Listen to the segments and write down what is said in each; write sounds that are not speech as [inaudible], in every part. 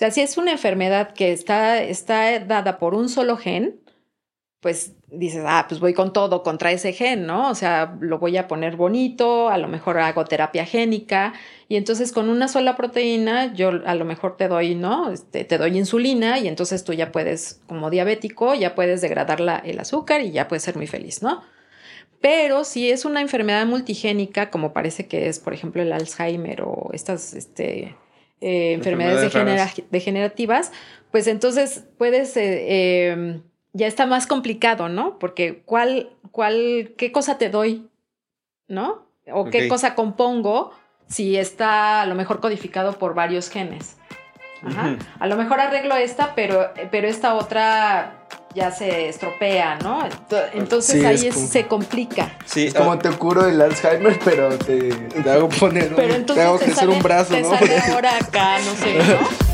sea, si es una enfermedad que está, está dada por un solo gen, pues dices, ah, pues voy con todo contra ese gen, ¿no? O sea, lo voy a poner bonito, a lo mejor hago terapia génica, y entonces con una sola proteína, yo a lo mejor te doy, ¿no? Este, te doy insulina, y entonces tú ya puedes, como diabético, ya puedes degradar la, el azúcar y ya puedes ser muy feliz, ¿no? Pero si es una enfermedad multigénica, como parece que es, por ejemplo, el Alzheimer o estas este, eh, enfermedades, degenerativas, pues entonces puedes... Eh, em, ya está más complicado, ¿no? Porque ¿cuál, cuál, qué cosa te doy, ¿no? O qué cosa compongo si está a lo mejor codificado por varios genes. Ajá. A lo mejor arreglo esta, pero, pero esta otra ya se estropea, ¿no? Entonces ahí se complica. Sí, es como te curo el Alzheimer, pero te, hago poner, pero te hago crecer un brazo, te ¿no? Sale [laughs] ahora acá, no sé, ¿no?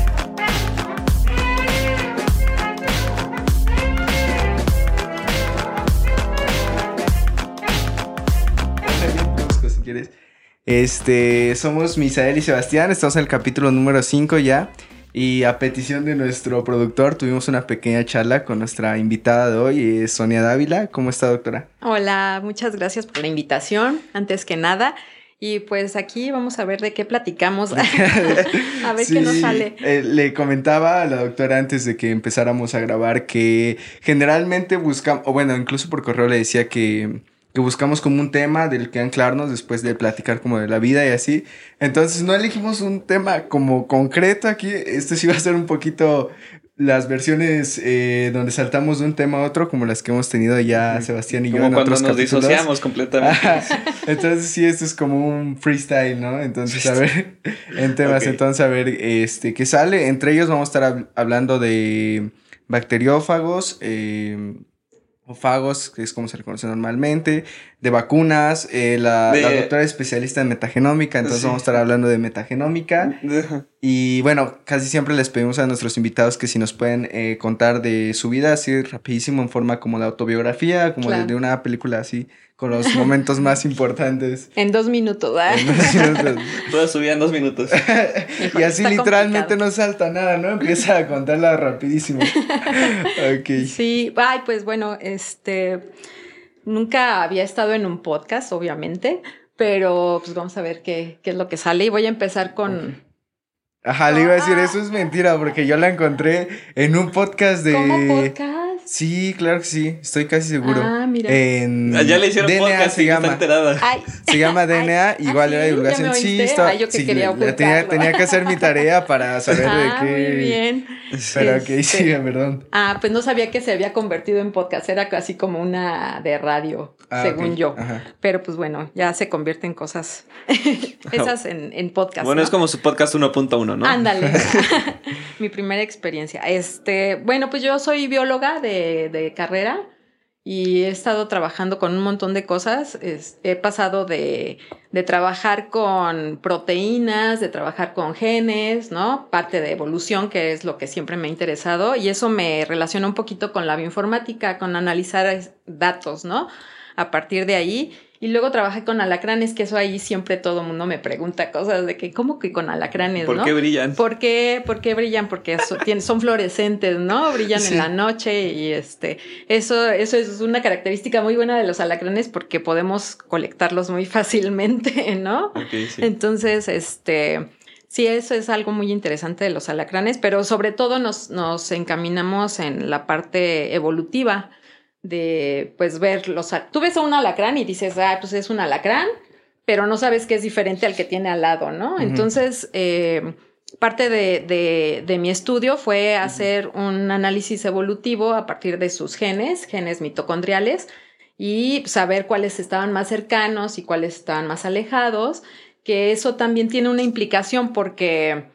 Este, somos Misael y Sebastián, estamos en el capítulo número 5 ya. Y a petición de nuestro productor tuvimos una pequeña charla con nuestra invitada de hoy, Sonia Dávila. ¿Cómo está, doctora? Hola, muchas gracias por la invitación, antes que nada. Y pues aquí vamos a ver de qué platicamos, [laughs] [laughs] a ver qué nos sale. Eh, le comentaba a la doctora antes de que empezáramos a grabar que generalmente buscamos, o bueno, incluso por correo le decía que que buscamos como un tema del que anclarnos después de platicar como de la vida y así. Entonces no elegimos un tema como concreto aquí. Este sí va a ser un poquito las versiones eh, donde saltamos de un tema a otro, como las que hemos tenido ya Sebastián y yo en cuando otros nos disociamos completamente. entonces sí, esto es como un freestyle, ¿no? Entonces, a ver, en temas, entonces, a ver, este, ¿qué sale? Entre ellos vamos a estar hablando de bacteriófagos, eh, fagos, que es como se le conoce normalmente, de vacunas, eh, la, doctora especialista en metagenómica, entonces vamos a estar hablando de metagenómica. y bueno, casi siempre les pedimos a nuestros invitados que si nos pueden eh, contar de su vida así rapidísimo en forma como de autobiografía, como de, una película así, con los momentos más importantes. [laughs] En dos minutos, ¿verdad? Toda su vida en dos minutos. [laughs] y así literalmente no salta nada, ¿no? Empieza a contarla rapidísimo. [laughs] ok. Sí, ay, pues bueno, este Nunca había estado en un podcast, obviamente, pero pues vamos a ver qué, qué es lo que sale y voy a empezar con... Ajá, le iba a decir, ah. eso es mentira, porque yo la encontré en un podcast de... ¿Cómo podcast? Sí, claro que sí, estoy casi seguro. Ah, mira. En ah, ya le hicieron DNA podcast se llama. enterada. se llama [laughs] DNA, igual era divulgación. Sí, está. yo que quería tenía, tenía, que hacer mi tarea para [laughs] saber de ah, qué. Muy bien. Pero que sí, perdón. Ah, pues no sabía que se había convertido en podcast, era casi como una de radio, según yo. Pero pues bueno, ya se convierte en cosas [laughs] esas en, en podcast. Bueno, es como su podcast 1.1, ¿no? Ándale. mi primera experiencia. Este, bueno, pues yo soy bióloga de de, carrera y he estado trabajando con un montón de cosas. he pasado de, de, trabajar con proteínas, de trabajar con genes, ¿no? Parte de evolución, que es lo que siempre me ha interesado, y eso me relaciona un poquito con la bioinformática, con analizar datos, ¿no? A partir de ahí, y luego trabajé con alacranes, que eso ahí siempre todo el mundo me pregunta cosas de que, ¿cómo que con alacranes? ¿Por qué brillan? ¿Por qué, ¿Por qué brillan? Porque [laughs] son fluorescentes, ¿no? Brillan en la noche y este, eso, eso es una característica muy buena de los alacranes porque podemos colectarlos muy [laughs] fácilmente, ¿no? Entonces, este, sí, eso es algo muy interesante de los alacranes, pero sobre todo nos, nos encaminamos en la parte evolutiva de pues ver los... Tú ves a un alacrán y dices, ah, pues es un alacrán, pero no sabes que es diferente al que tiene al lado, ¿no? Entonces, eh, parte de, de, mi estudio fue hacer un análisis evolutivo a partir de sus genes, genes mitocondriales, y saber cuáles estaban más cercanos y cuáles estaban más alejados, que eso también tiene una implicación porque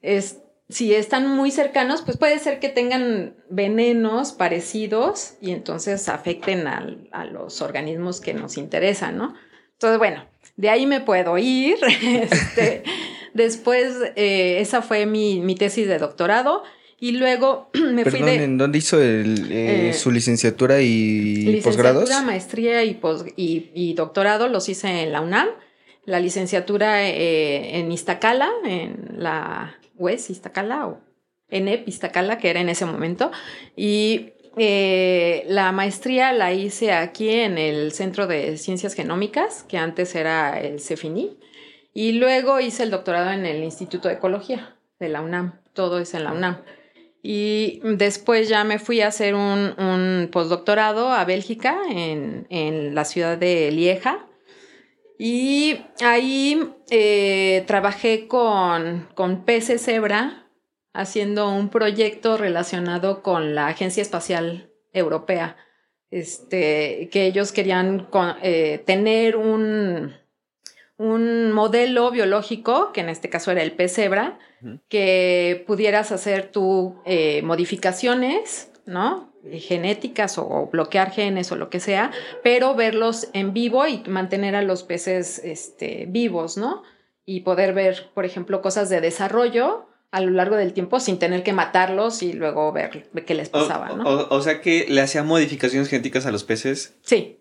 es, si están muy cercanos, pues puede ser que tengan venenos parecidos y entonces afecten a los organismos que nos interesan, ¿no? Entonces, bueno, de ahí me puedo ir. [laughs] Este, después, eh, esa fue mi, tesis de doctorado. Y luego [clears throat] me fui de... ¿En dónde hizo eh, eh, su licenciatura y posgrados? Licenciatura, maestría y, y, doctorado los hice en la UNAM. La licenciatura en Iztacala, en la West, Iztacala o ENEP Iztacala, que era en ese momento. Y eh, la maestría la hice aquí en el Centro de Ciencias Genómicas, que antes era el CEFINI. Y luego hice el doctorado en el Instituto de Ecología de la UNAM. Todo es en la UNAM. Y después ya me fui a hacer un, postdoctorado a Bélgica, en, en, la ciudad de Lieja. Y ahí eh, trabajé con, con peces cebra, haciendo un proyecto relacionado con la Agencia Espacial Europea. Este, que ellos querían eh, tener un, un modelo biológico, que en este caso era el pez cebra, que pudieras hacer tú eh, modificaciones, ¿no? Genéticas o bloquear genes o lo que sea, pero verlos en vivo y mantener a los peces este, vivos, ¿no? Y poder ver, por ejemplo, cosas de desarrollo a lo largo del tiempo sin tener que matarlos y luego ver qué les pasaba, ¿no? O, sea que le hacían modificaciones genéticas a los peces. Sí.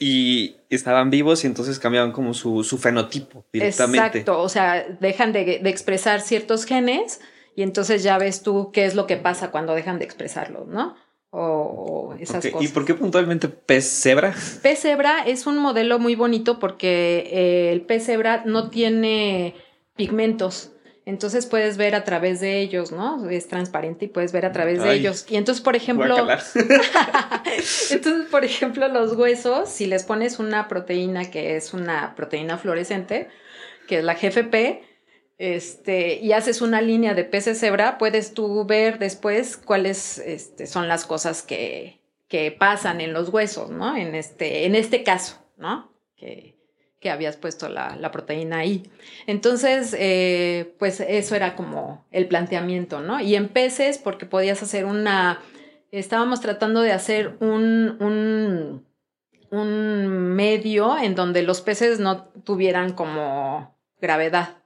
Y estaban vivos y entonces cambiaban como su, fenotipo directamente. Exacto, o sea, dejan de, expresar ciertos genes y entonces ya ves tú qué es lo que pasa cuando dejan de expresarlos, ¿no? O, esas cosas. ¿Y por qué puntualmente pez cebra? Pez cebra es un modelo muy bonito porque eh, el pez cebra no tiene pigmentos. Entonces puedes ver a través de ellos, ¿no? Es transparente y puedes ver a través de ellos. Y entonces, por ejemplo, [laughs] [laughs] entonces, por ejemplo, los huesos, si les pones una proteína que es una proteína fluorescente, que es la GFP, este, y haces una línea de peces cebra, puedes tú ver después cuáles este, son las cosas que, que pasan en los huesos, ¿no? En este, en este caso, ¿no? Que, que habías puesto la, proteína ahí. Entonces, eh, pues eso era como el planteamiento, ¿no? Y en peces, porque podías hacer una, estábamos tratando de hacer un, un, un medio en donde los peces no tuvieran como gravedad,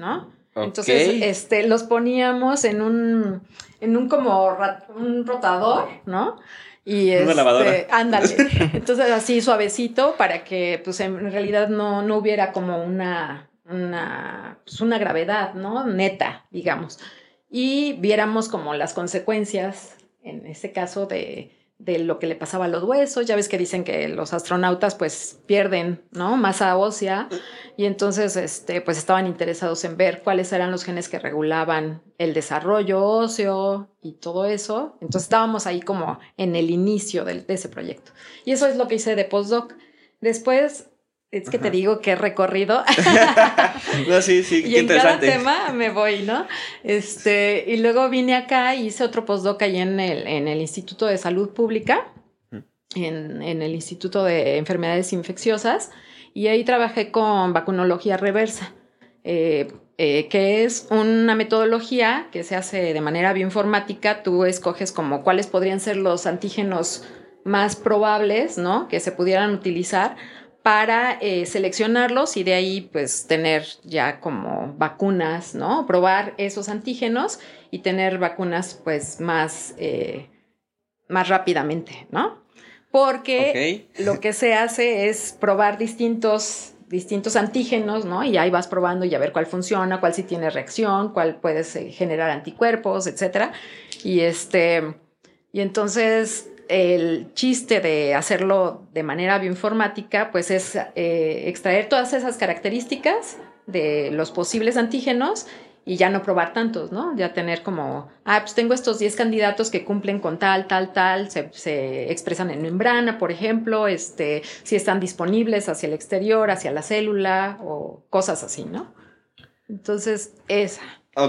¿no? Entonces, este, los poníamos en un, en un como un rotador, ¿no? Y este, ándale. [laughs] Entonces así suavecito para que pues en realidad no, no hubiera como una, una, pues, una gravedad, ¿no? Neta, digamos. Y viéramos como las consecuencias, en este caso, de, de lo que le pasaba a los huesos. Ya ves que dicen que los astronautas pues pierden, ¿no? Masa ósea y entonces este pues estaban interesados en ver cuáles eran los genes que regulaban el desarrollo óseo y todo eso. Entonces estábamos ahí como en el inicio de, de ese proyecto. Y eso es lo que hice de postdoc. Después es que te digo que he recorrido. [laughs] no, sí, sí, y en cada tema me voy, ¿no? Este, y luego vine acá y hice otro postdoc ahí en el, en el Instituto de Salud Pública, en, en, el Instituto de Enfermedades Infecciosas, y ahí trabajé con vacunología reversa, eh, eh, que es una metodología que se hace de manera bioinformática. Tú escoges como cuáles podrían ser los antígenos más probables, ¿no? Que se pudieran utilizar para eh, seleccionarlos y de ahí pues tener ya como vacunas, ¿no? Probar esos antígenos y tener vacunas pues más, eh, más rápidamente, ¿no? Porque lo que se hace es probar distintos, distintos antígenos, ¿no? Y ahí vas probando y a ver cuál funciona, cuál sí tiene reacción, cuál puedes eh, generar anticuerpos, etcétera. Y este, y entonces el chiste de hacerlo de manera bioinformática, pues es eh, extraer todas esas características de los posibles antígenos y ya no probar tantos, ¿no? Ya tener como, ah, pues tengo estos 10 candidatos que cumplen con tal, tal, tal, se, expresan en membrana, por ejemplo, este, si están disponibles hacia el exterior, hacia la célula o cosas así, ¿no? Entonces, esa.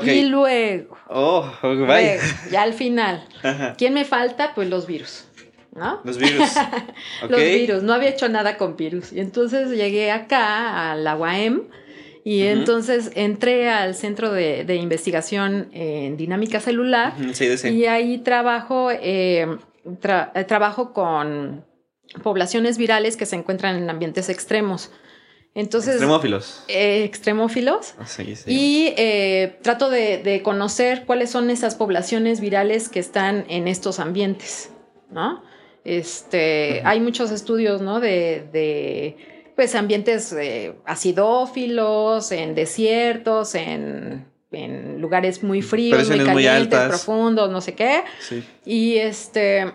Y luego, oh, ya al final, ¿quién me falta? Pues los virus. ¿No? Los virus. [laughs] Los virus, no había hecho nada con virus. Y entonces llegué acá a la UAM y entonces entré al Centro de, Investigación en Dinámica Celular y ahí trabajo, eh, eh, trabajo con poblaciones virales que se encuentran en ambientes extremos. Entonces, extremófilos. Eh, extremófilos. Ah, sí, sí. Y trato de, de, conocer cuáles son esas poblaciones virales que están en estos ambientes, ¿no? Este, Hay muchos estudios, ¿no? De, de pues, ambientes eh, acidófilos, en desiertos, en, en lugares muy fríos, muy calientes, profundos, no sé qué. Sí. Y este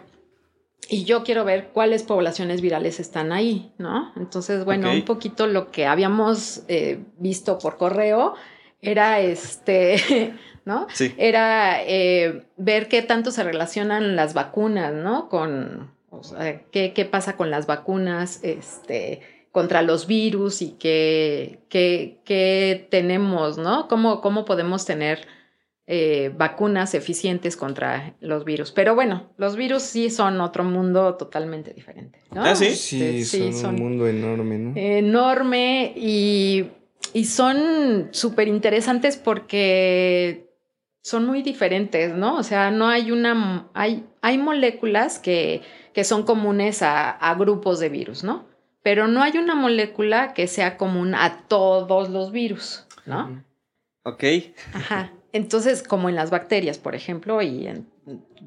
y yo quiero ver cuáles poblaciones virales están ahí, ¿no? Entonces, bueno, un poquito lo que habíamos eh, visto por correo era este, [laughs] ¿no? Sí. Era eh, ver qué tanto se relacionan las vacunas, ¿no? Con, o sea, qué, qué pasa con las vacunas, este, contra los virus y qué, qué, qué tenemos, ¿no? ¿Cómo, cómo podemos tener eh, vacunas eficientes contra los virus. Pero bueno, los virus sí son otro mundo totalmente diferente. ¿no? ¿Ah, sí? Sí, este, son, un mundo enorme, ¿no? Enorme y, y son súper interesantes porque son muy diferentes, ¿no? O sea, no hay una, hay, hay moléculas que, que son comunes a, a grupos de virus, ¿no? Pero no hay una molécula que sea común a todos los virus, ¿no? Ok. Ajá. Entonces, como en las bacterias, por ejemplo, y en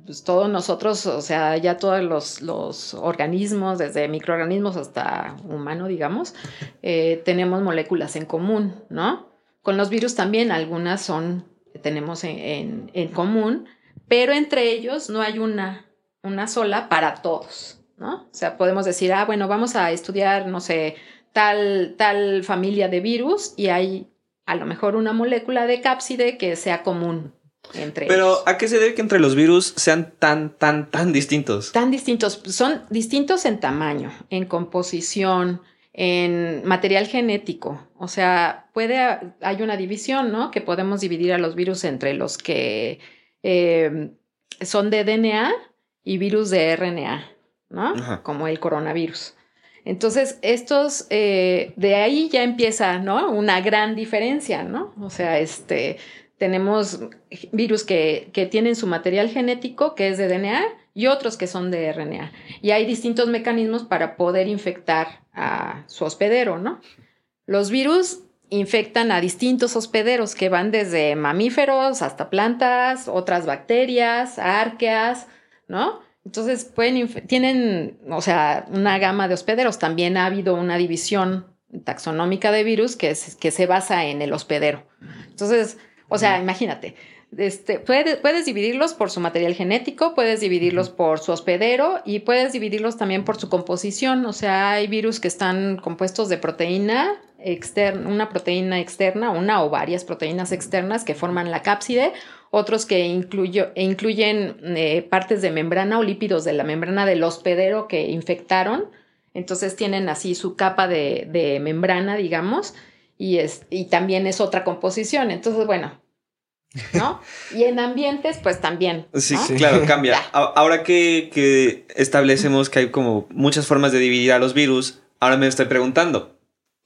pues, todos nosotros, o sea, ya todos los, organismos, desde microorganismos hasta humano, digamos, eh, tenemos moléculas en común, ¿no? Con los virus también algunas son, tenemos en, común, pero entre ellos no hay una, una sola para todos, ¿no? O sea, podemos decir, ah, bueno, vamos a estudiar, no sé, tal, tal familia de virus y hay a lo mejor una molécula de cápside que sea común entre Pero ¿a qué se debe que entre los virus sean tan, tan, tan distintos? Tan distintos. Son distintos en tamaño, en composición, en material genético. O sea, puede, hay una división, ¿no? Que podemos dividir a los virus entre los que eh, son de DNA y virus de RNA, ¿no? Como el coronavirus. Entonces, estos, eh, de ahí ya empieza, ¿no? Una gran diferencia, ¿no? O sea, este, tenemos virus que, que tienen su material genético, que es de DNA, y otros que son de RNA. Y hay distintos mecanismos para poder infectar a su hospedero, ¿no? Los virus infectan a distintos hospederos que van desde mamíferos hasta plantas, otras bacterias, arqueas, ¿no? Entonces pueden, tienen, o sea, una gama de hospederos. También ha habido una división taxonómica de virus que, que se basa en el hospedero. Entonces, o sea, imagínate, este, puedes, puedes, dividirlos por su material genético, puedes dividirlos por su hospedero y puedes dividirlos también por su composición. O sea, hay virus que están compuestos de proteína externa, una proteína externa, una o varias proteínas externas que forman la cápside otros que incluyen eh, partes de membrana o lípidos de la membrana del hospedero que infectaron. Entonces tienen así su capa de, membrana, digamos, y, es, y también es otra composición. Entonces, bueno, ¿no? [laughs] Y en ambientes, pues también. Sí, claro, cambia. [laughs] Ahora que, que, establecemos que hay como muchas formas de dividir a los virus, ahora me estoy preguntando,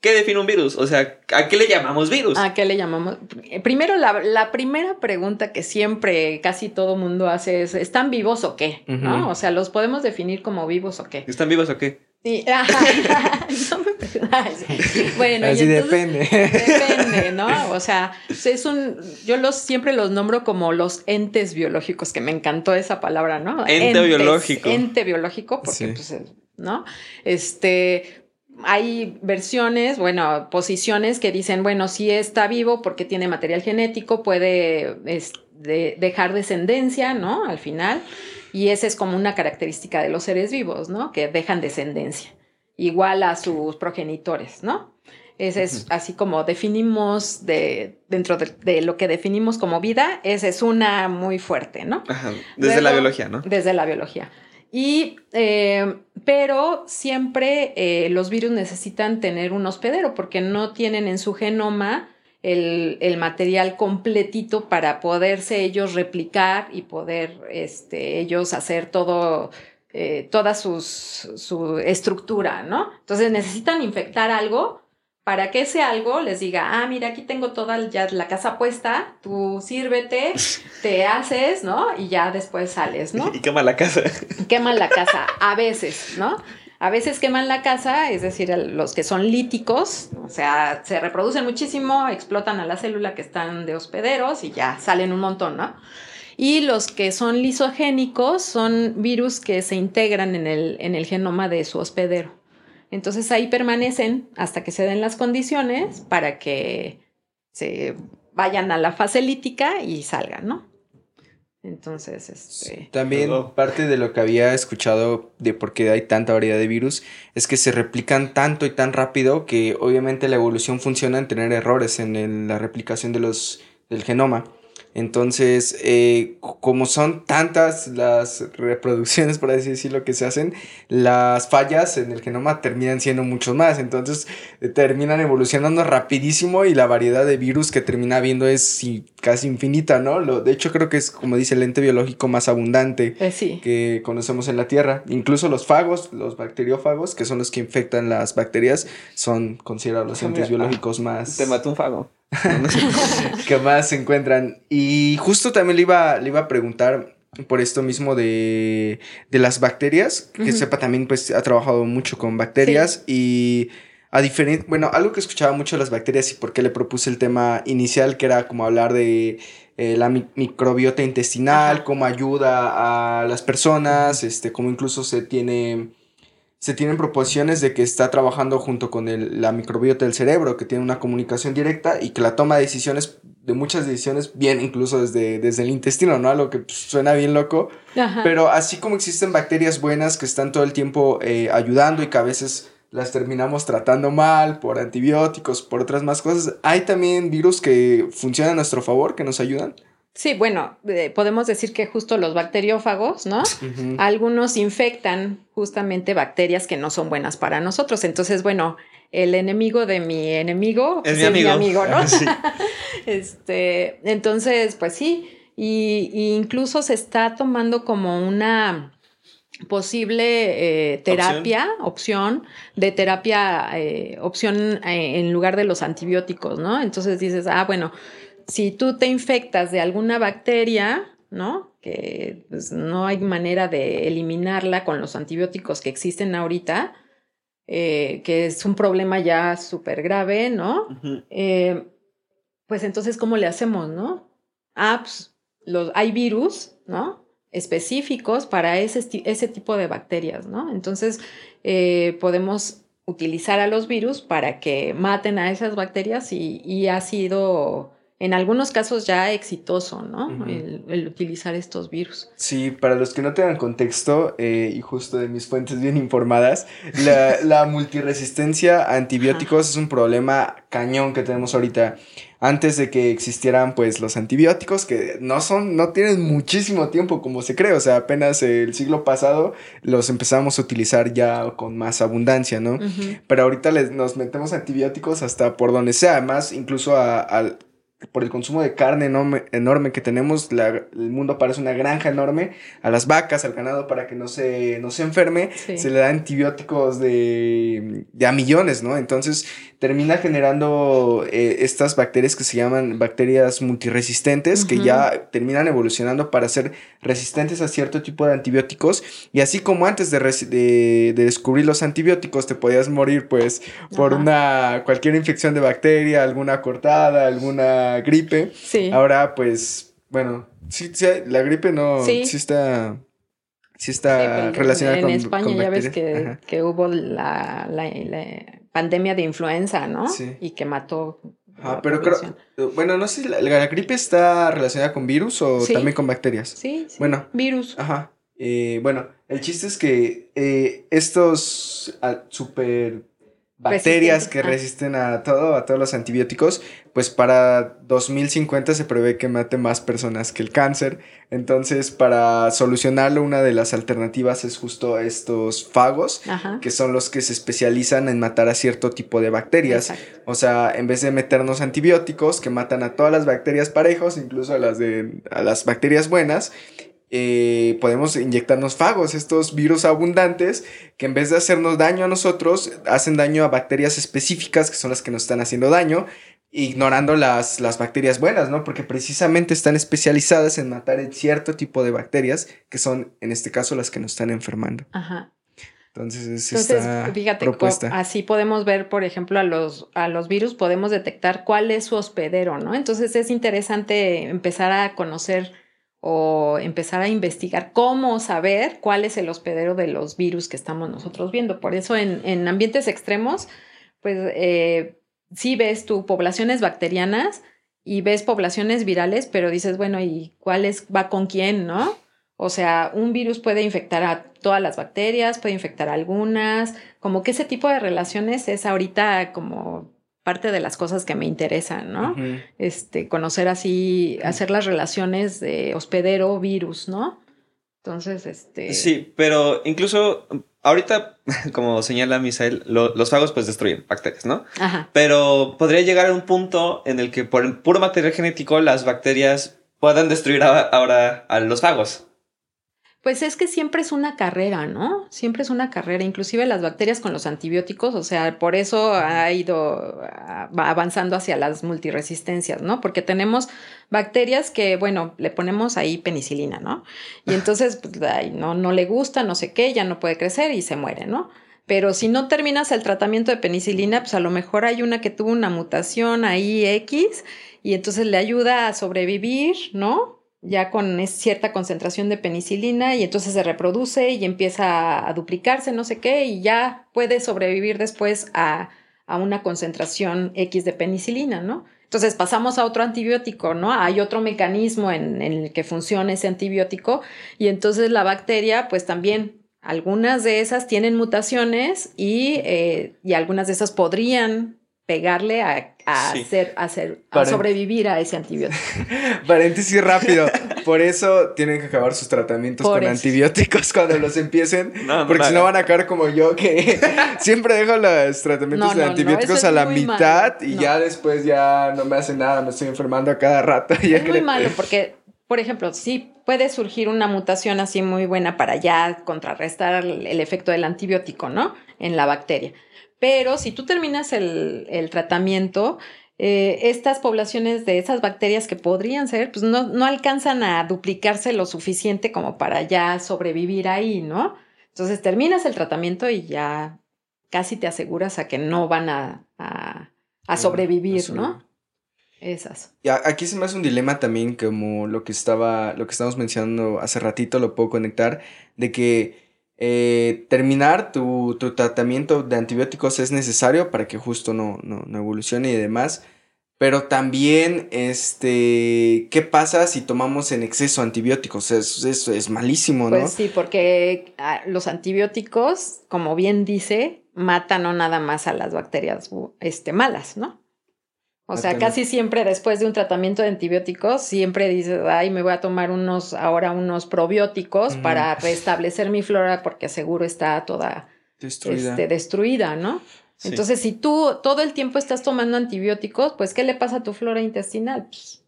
¿Qué define un virus? O sea, ¿a qué le llamamos virus? ¿A qué le llamamos? Primero, la, primera pregunta que siempre casi todo mundo hace es, ¿están vivos o qué? ¿No? O sea, ¿los podemos definir como vivos o qué? ¿Están vivos o qué? Sí, [laughs] no me Bueno, Así depende. Depende, ¿no? O sea, es un, yo los siempre los nombro como los entes biológicos, que me encantó esa palabra, ¿no? Ente biológico. Ente biológico, porque pues, ¿no? Este, hay versiones, bueno, posiciones que dicen, bueno, si está vivo porque tiene material genético, puede dejar descendencia, ¿no? Al final. Y esa es como una característica de los seres vivos, ¿no? Que dejan descendencia, igual a sus progenitores, ¿no? Ese es así como definimos de, dentro de, lo que definimos como vida, esa es una muy fuerte, ¿no? Desde la biología, ¿no? Desde la biología. Y, eh, pero siempre eh, los virus necesitan tener un hospedero porque no tienen en su genoma el, material completito para poderse ellos replicar y poder este, ellos hacer todo, eh, toda su estructura, ¿no? Entonces necesitan infectar algo para que ese algo les diga, ah, mira, aquí tengo toda ya la casa puesta, tú sírvete, [laughs] te haces, ¿no? Y ya después sales, ¿no? Y queman la casa. Queman la casa, a veces, ¿no? A veces queman la casa, es decir, los que son líticos, o sea, se reproducen muchísimo, explotan a la célula que están de hospederos y ya salen un montón, ¿no? Y los que son lisogénicos son virus que se integran en el, en el genoma de su hospedero. Entonces ahí permanecen hasta que se den las condiciones para que se vayan a la fase lítica y salgan, ¿no? Entonces, este... También parte de lo que había escuchado de por qué hay tanta variedad de virus es que se replican tanto y tan rápido que obviamente la evolución funciona en tener errores en la replicación de los, del genoma. Entonces, eh, como son tantas las reproducciones, por así decirlo, que se hacen, las fallas en el genoma terminan siendo mucho más. Entonces, eh, terminan evolucionando rapidísimo y la variedad de virus que termina habiendo es casi infinita, ¿no? Lo, de hecho, creo que es, como dice el ente biológico más abundante eh, que conocemos en la Tierra. Incluso los fagos, los bacteriófagos, que son los que infectan las bacterias, son considerados los entes biológicos más... Te mató un fago. [laughs] que más se encuentran. Y justo también le iba, le iba a preguntar por esto mismo de, de las bacterias, que sepa también pues ha trabajado mucho con bacterias y a diferente, bueno, algo que escuchaba mucho de las bacterias y por qué le propuse el tema inicial, que era como hablar de eh, la microbiota intestinal, cómo ayuda a las personas, este, cómo incluso se tiene se tienen proposiciones de que está trabajando junto con el, la microbiota del cerebro, que tiene una comunicación directa y que la toma de decisiones, de muchas decisiones, viene incluso desde, desde el intestino, ¿no? Algo que pues, suena bien loco. Pero así como existen bacterias buenas que están todo el tiempo eh, ayudando y que a veces las terminamos tratando mal por antibióticos, por otras más cosas, hay también virus que funcionan a nuestro favor, que nos ayudan. Sí, bueno, eh, podemos decir que justo los bacteriófagos, ¿no? Algunos infectan justamente bacterias que no son buenas para nosotros. Entonces, bueno, el enemigo de mi enemigo es, pues, mi, amigo. ¿no? [laughs] [laughs] este, entonces, pues sí, y, incluso se está tomando como una posible eh, terapia, opción, de terapia, eh, opción en lugar de los antibióticos, ¿no? Entonces dices, ah, bueno, si tú te infectas de alguna bacteria, ¿no? Que pues, no hay manera de eliminarla con los antibióticos que existen ahorita, eh, que es un problema ya súper grave, ¿no? Eh, pues entonces, ¿cómo le hacemos, no? Ah, pues, los, hay virus, ¿no? Específicos para ese, ese tipo de bacterias, ¿no? Entonces, eh, podemos utilizar a los virus para que maten a esas bacterias y, y ha sido en algunos casos ya exitoso, ¿no? el, utilizar estos virus. Sí, para los que no tengan contexto, eh, y justo de mis fuentes bien informadas, la, [laughs] la multiresistencia a antibióticos es un problema cañón que tenemos ahorita. Antes de que existieran pues los antibióticos, que no son, no tienen muchísimo tiempo como se cree, o sea, apenas el siglo pasado los empezamos a utilizar ya con más abundancia, ¿no? Pero ahorita les, nos metemos antibióticos hasta por donde sea, más incluso a por el consumo de carne enorme, que tenemos, el mundo parece una granja enorme, a las vacas, al ganado para que no se, no se enferme, se le da antibióticos de, de, a millones, ¿no? Entonces termina generando eh, estas bacterias que se llaman bacterias multiresistentes, que ya terminan evolucionando para ser resistentes a cierto tipo de antibióticos, y así como antes de, de, descubrir los antibióticos te podías morir pues por una cualquier infección de bacteria, alguna cortada, alguna gripe. Sí. Ahora, pues, bueno, sí, sí la gripe no, sí, está, sí está pues, relacionada con En España ya ves que, que hubo la, la, pandemia de influenza, ¿no? Sí. Y que mató Ah, pero creo, bueno, no sé, la, la, gripe está relacionada con virus o también con bacterias. Sí, sí. Bueno. Virus. Ajá. Eh, bueno, el chiste es que eh, estos ah, super bacterias que resisten a todo, a todos los antibióticos, pues para 2050 se prevé que mate más personas que el cáncer. Entonces, para solucionarlo, una de las alternativas es justo estos fagos, que son los que se especializan en matar a cierto tipo de bacterias. O sea, en vez de meternos antibióticos que matan a todas las bacterias parejos, incluso a las de a las bacterias buenas, eh, podemos inyectarnos fagos, estos virus abundantes que en vez de hacernos daño a nosotros, hacen daño a bacterias específicas que son las que nos están haciendo daño, ignorando las, las bacterias buenas, ¿no? Porque precisamente están especializadas en matar cierto tipo de bacterias que son, en este caso, las que nos están enfermando. Ajá. Entonces, Entonces fíjate, así podemos ver, por ejemplo, a los, a los virus, podemos detectar cuál es su hospedero, ¿no? Entonces es interesante empezar a conocer o empezar a investigar cómo saber cuál es el hospedero de los virus que estamos nosotros viendo. Por eso en, ambientes extremos, pues eh, sí ves tu poblaciones bacterianas y ves poblaciones virales, pero dices, bueno, ¿y cuál es, va con quién, no? O sea, un virus puede infectar a todas las bacterias, puede infectar a algunas, como que ese tipo de relaciones es ahorita como parte de las cosas que me interesan, ¿no? Este, conocer así, hacer las relaciones de hospedero-virus, ¿no? Entonces, este... Sí, pero incluso ahorita, [laughs] como señala Misael, los fagos pues destruyen bacterias, ¿no? Ajá. Pero podría llegar a un punto en el que por el puro material genético las bacterias puedan destruir ahora a los fagos. Pues es que siempre es una carrera, ¿no? Siempre es una carrera, inclusive las bacterias con los antibióticos, o sea, por eso ha ido avanzando hacia las multiresistencias, ¿no? Porque tenemos bacterias que, bueno, le ponemos ahí penicilina, ¿no? Y entonces, pues, no, no le gusta, no sé qué, ya no puede crecer y se muere, ¿no? Pero si no terminas el tratamiento de penicilina, pues a lo mejor hay una que tuvo una mutación ahí X y entonces le ayuda a sobrevivir, ¿no? Ya con cierta concentración de penicilina y entonces se reproduce y empieza a, duplicarse, no sé qué, y ya puede sobrevivir después a, una concentración X de penicilina, ¿no? Entonces pasamos a otro antibiótico, ¿no? Hay otro mecanismo en, el que funciona ese antibiótico y entonces la bacteria, pues también algunas de esas tienen mutaciones y, eh, y algunas de esas podrían pegarle a, hacer, a, sobrevivir a ese antibiótico. [laughs] Paréntesis rápido. Por eso tienen que acabar sus tratamientos con antibióticos cuando los empiecen. [laughs] porque si no van a acabar como yo, que [laughs] siempre dejo los tratamientos de antibióticos a la mitad y ya después ya no me hace nada, me estoy enfermando a cada rato. es muy malo porque, por ejemplo, sí puede surgir una mutación así muy buena para ya contrarrestar el efecto del antibiótico, ¿no? En la bacteria pero si tú terminas el, tratamiento, eh, estas poblaciones de esas bacterias que podrían ser, pues no, no, alcanzan a duplicarse lo suficiente como para ya sobrevivir ahí, ¿no? Entonces terminas el tratamiento y ya casi te aseguras a que no van a, a, sobrevivir, ¿no? Esas. Y aquí se me hace un dilema también, como lo que estaba, lo que estábamos mencionando hace ratito, lo puedo conectar, de que eh, terminar tu, tratamiento de antibióticos es necesario para que justo no, no, evolucione y demás. Pero también, este, ¿qué pasa si tomamos en exceso antibióticos? Eso es, es, malísimo, ¿no? Pues sí, porque ah, los antibióticos, como bien dice, matan no nada más a las bacterias este, malas, ¿no? O sea, casi siempre después de un tratamiento de antibióticos, siempre dices, ay, me voy a tomar unos, ahora unos probióticos para restablecer mi flora porque seguro está toda destruida, este, destruida ¿no? Entonces, si tú todo el tiempo estás tomando antibióticos, pues, ¿qué le pasa a tu flora intestinal? Pues,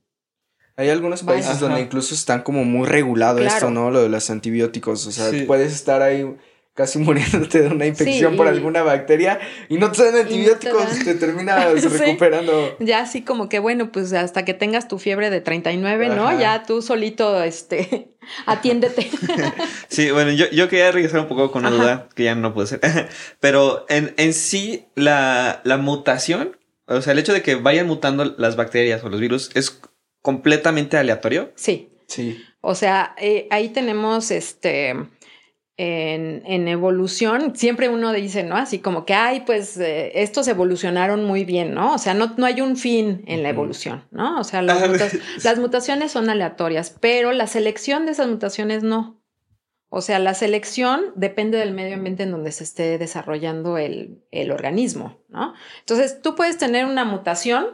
hay algunos países donde incluso están como muy regulado esto, ¿no? Lo de los antibióticos. O sea, puedes estar ahí casi [laughs] muriéndote de una infección por alguna bacteria y no te dan antibióticos, te, te, terminas [laughs] recuperando. Ya así como que bueno, pues hasta que tengas tu fiebre de 39, ¿no? Ya tú solito, este, [laughs] atiéndete. sí, bueno, yo, yo quería regresar un poco con una duda que ya no puede ser, pero en, en sí la, la mutación, o sea, el hecho de que vayan mutando las bacterias o los virus es completamente aleatorio. Sí. Sí. O sea, eh, ahí tenemos este en, evolución, siempre uno dice, ¿no? Así como que, ay, pues eh, estos evolucionaron muy bien, ¿no? O sea, no, no hay un fin en la evolución, ¿no? O sea, [laughs] las, mutaciones son aleatorias, pero la selección de esas mutaciones no. O sea, la selección depende del medio ambiente en donde se esté desarrollando el, el organismo, ¿no? Entonces, tú puedes tener una mutación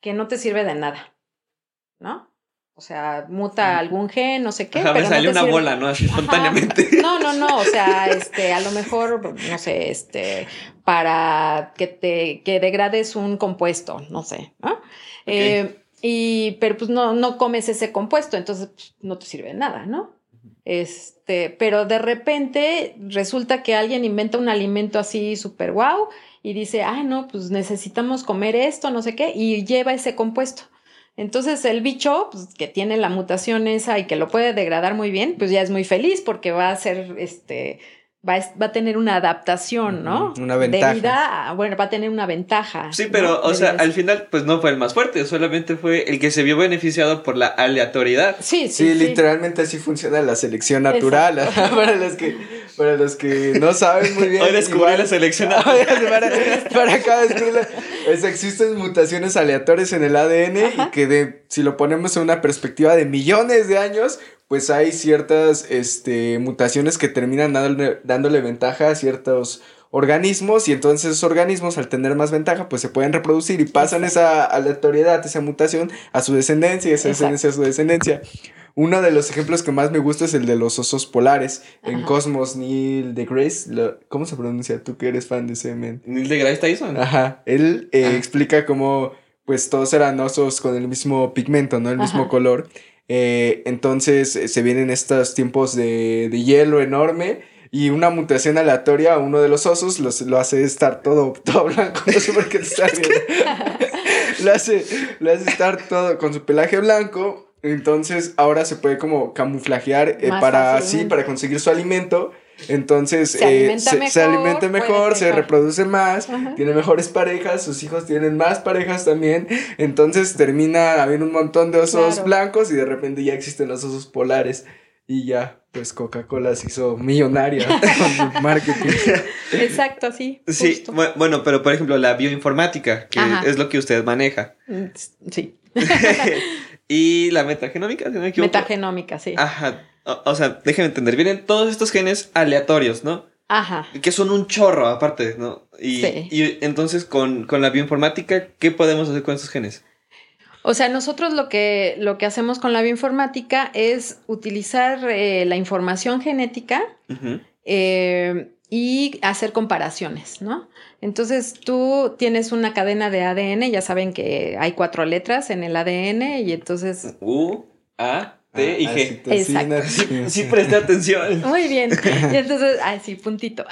que no te sirve de nada, ¿no? O sea, muta algún gen, no sé qué. Ajá, pero me salió una bola, ¿no? Así espontáneamente. [laughs] No, no, no. O sea, este, a lo mejor, no sé, este, para que te, que degrades un compuesto, no sé, ¿no? Eh, y, pero pues no, no comes ese compuesto, entonces pues, no te sirve de nada, ¿no? Este, pero de repente resulta que alguien inventa un alimento así súper guau y dice, ah, no, pues necesitamos comer esto, no sé qué, y lleva ese compuesto. Entonces el bicho, pues, que tiene la mutación esa y que lo puede degradar muy bien, pues ya es muy feliz porque va a ser este va a, tener una adaptación, ¿no? Una ventaja. bueno, va a tener una ventaja. Sí, pero, o sea, al final, pues no fue el más fuerte, solamente fue el que se vio beneficiado por la aleatoriedad. Sí, sí. Sí, literalmente así funciona la selección natural. [laughs] para los que, para los que no saben muy bien. Hoy descubrí la selección [laughs] natural. para, [laughs] para acá Es, existen mutaciones aleatorias en el ADN y que de, si lo ponemos en una perspectiva de millones de años, pues hay ciertas este, mutaciones que terminan dándole, dándole ventaja a ciertos organismos y entonces esos organismos al tener más ventaja pues se pueden reproducir y pasan esa aleatoriedad, esa mutación a su descendencia y esa descendencia a su descendencia. Uno de los ejemplos que más me gusta es el de los osos polares. En Cosmos, Neil deGrasse, ¿cómo se pronuncia? Tú que eres fan de ese men. Neil deGrasse Tyson. Ajá. Él eh, ah. explica cómo, pues todos eran osos con el mismo pigmento, ¿no? El mismo color. Eh, entonces eh, se vienen estos tiempos de, de, hielo enorme y una mutación aleatoria a uno de los osos lo hace estar todo, [laughs] todo blanco. No sé por qué te [laughs] está [laughs] lo, hace, lo hace estar todo con su pelaje blanco entonces ahora se puede como camuflajear eh, para sí, para conseguir su alimento. Entonces se, eh, alimenta mejor, se, reproduce más, tiene mejores parejas, sus hijos tienen más parejas también. Entonces termina habiendo un montón de osos blancos y de repente ya existen los osos polares. Y ya, pues Coca-Cola se hizo millonaria [laughs] con su marketing. Exacto, sí. Sí, bueno, pero por ejemplo, la bioinformática, que es lo que usted maneja. Mm, sí. [laughs] [laughs] Y la metagenómica, si no me equivoco. Metagenómica, sí. Ajá. O, sea, déjenme entender. Vienen todos estos genes aleatorios, ¿no? Ajá. Que son un chorro aparte, ¿no? Y, sí. y entonces con, la bioinformática, ¿qué podemos hacer con esos genes? O sea, nosotros lo que, lo que hacemos con la bioinformática es utilizar eh, la información genética eh, y hacer comparaciones, ¿no? Entonces tú tienes una cadena de ADN, ya saben que hay cuatro letras en el ADN y entonces... U, A, T y G. Ah, Exacto. Sí, presté atención. Muy bien. [laughs] Y entonces, ay, sí, puntito.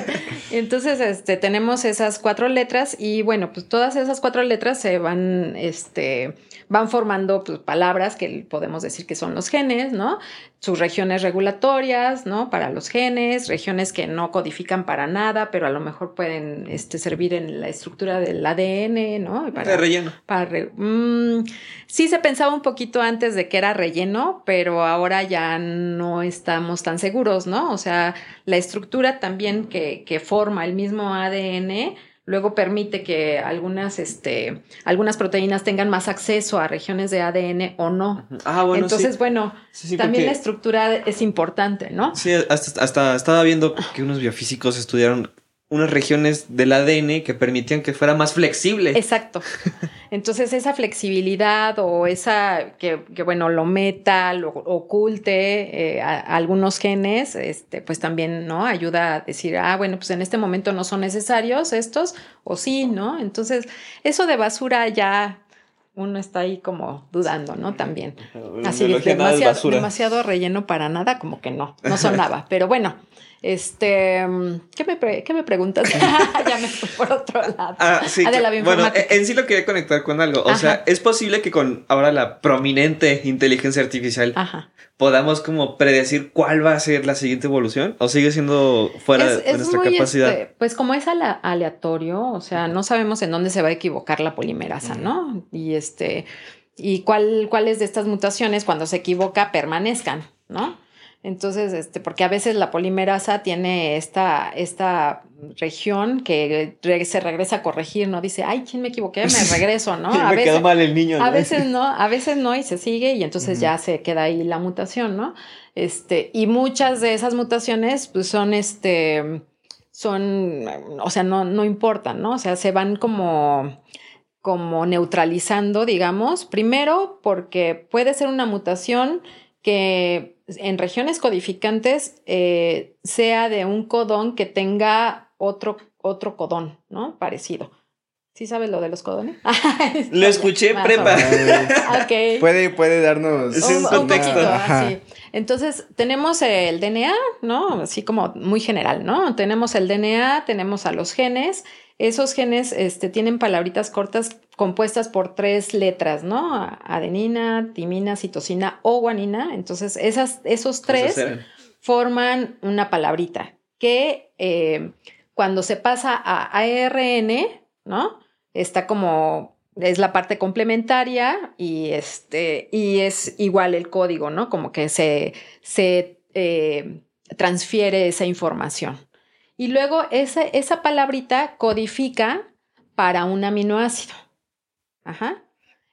[laughs] entonces, este, tenemos esas cuatro letras y bueno, pues todas esas cuatro letras se van, este, van formando pues, palabras que podemos decir que son los genes, ¿no? Sus regiones regulatorias, ¿no? Para los genes, regiones que no codifican para nada, pero a lo mejor pueden este, servir en la estructura del ADN, ¿no? Para, de relleno. Para mm, sí se pensaba un poquito antes de que era relleno, pero ahora ya no estamos tan seguros, ¿no? O sea, la estructura también que, que forma el mismo ADN luego permite que algunas, este, algunas proteínas tengan más acceso a regiones de ADN o no. Ah, bueno. Entonces, bueno, también la estructura es importante, ¿no? Sí, hasta, hasta estaba viendo que unos biofísicos estudiaron unas regiones del ADN que permitían que fuera más flexible. Exacto. Entonces esa flexibilidad o esa que, que bueno, lo meta, lo oculte eh, a, algunos genes, este, pues también, ¿no? Ayuda a decir, ah, bueno, pues en este momento no son necesarios estos, o sí, ¿no? Entonces, eso de basura ya uno está ahí como dudando, ¿no? También. Así demasiado, demasiado relleno para nada, como que no, no sonaba. [laughs] Pero bueno, este, ¿qué me, qué me preguntas? [laughs] ya me fui por otro lado. Ah, sí. Ah, bueno, en sí lo quería conectar con algo. O sea, es posible que con ahora la prominente inteligencia artificial podamos como predecir cuál va a ser la siguiente evolución o sigue siendo fuera de nuestra capacidad. Este, pues como es aleatorio, o sea, no sabemos en dónde se va a equivocar la polimerasa, ¿no? Y este, y cuál, cuáles de estas mutaciones cuando se equivoca permanezcan, ¿no? Entonces, este, porque a veces la polimerasa tiene esta, esta región que se regresa a corregir, ¿no? Dice, ay, ¿quién me equivoqué? Me [laughs] regreso, ¿no? [laughs] A me veces, quedó mal el niño. A veces no, a veces no, y se sigue, y entonces ya se queda ahí la mutación, ¿no? Este, y muchas de esas mutaciones, pues son este, son, o sea, no, no importan, ¿no? O sea, se van como como neutralizando, digamos, primero porque puede ser una mutación que en regiones codificantes eh, sea de un codón que tenga otro, otro codón, ¿no? Parecido. ¿Sí sabes lo de los codones? [laughs] lo escuché prepa. [laughs] okay. Puede, puede darnos un, contexto. Entonces, tenemos el DNA, ¿no? Así como muy general, ¿no? Tenemos el DNA, tenemos a los genes esos genes este, tienen palabritas cortas compuestas por tres letras, ¿no? Adenina, timina, citosina o guanina. Entonces, esas, esos tres forman una palabrita que eh, cuando se pasa a ARN, ¿no? Está como es la parte complementaria y, este, y es igual el código, ¿no? Como que se, se eh, transfiere esa información. Y luego esa, esa palabrita codifica para un aminoácido. Ajá.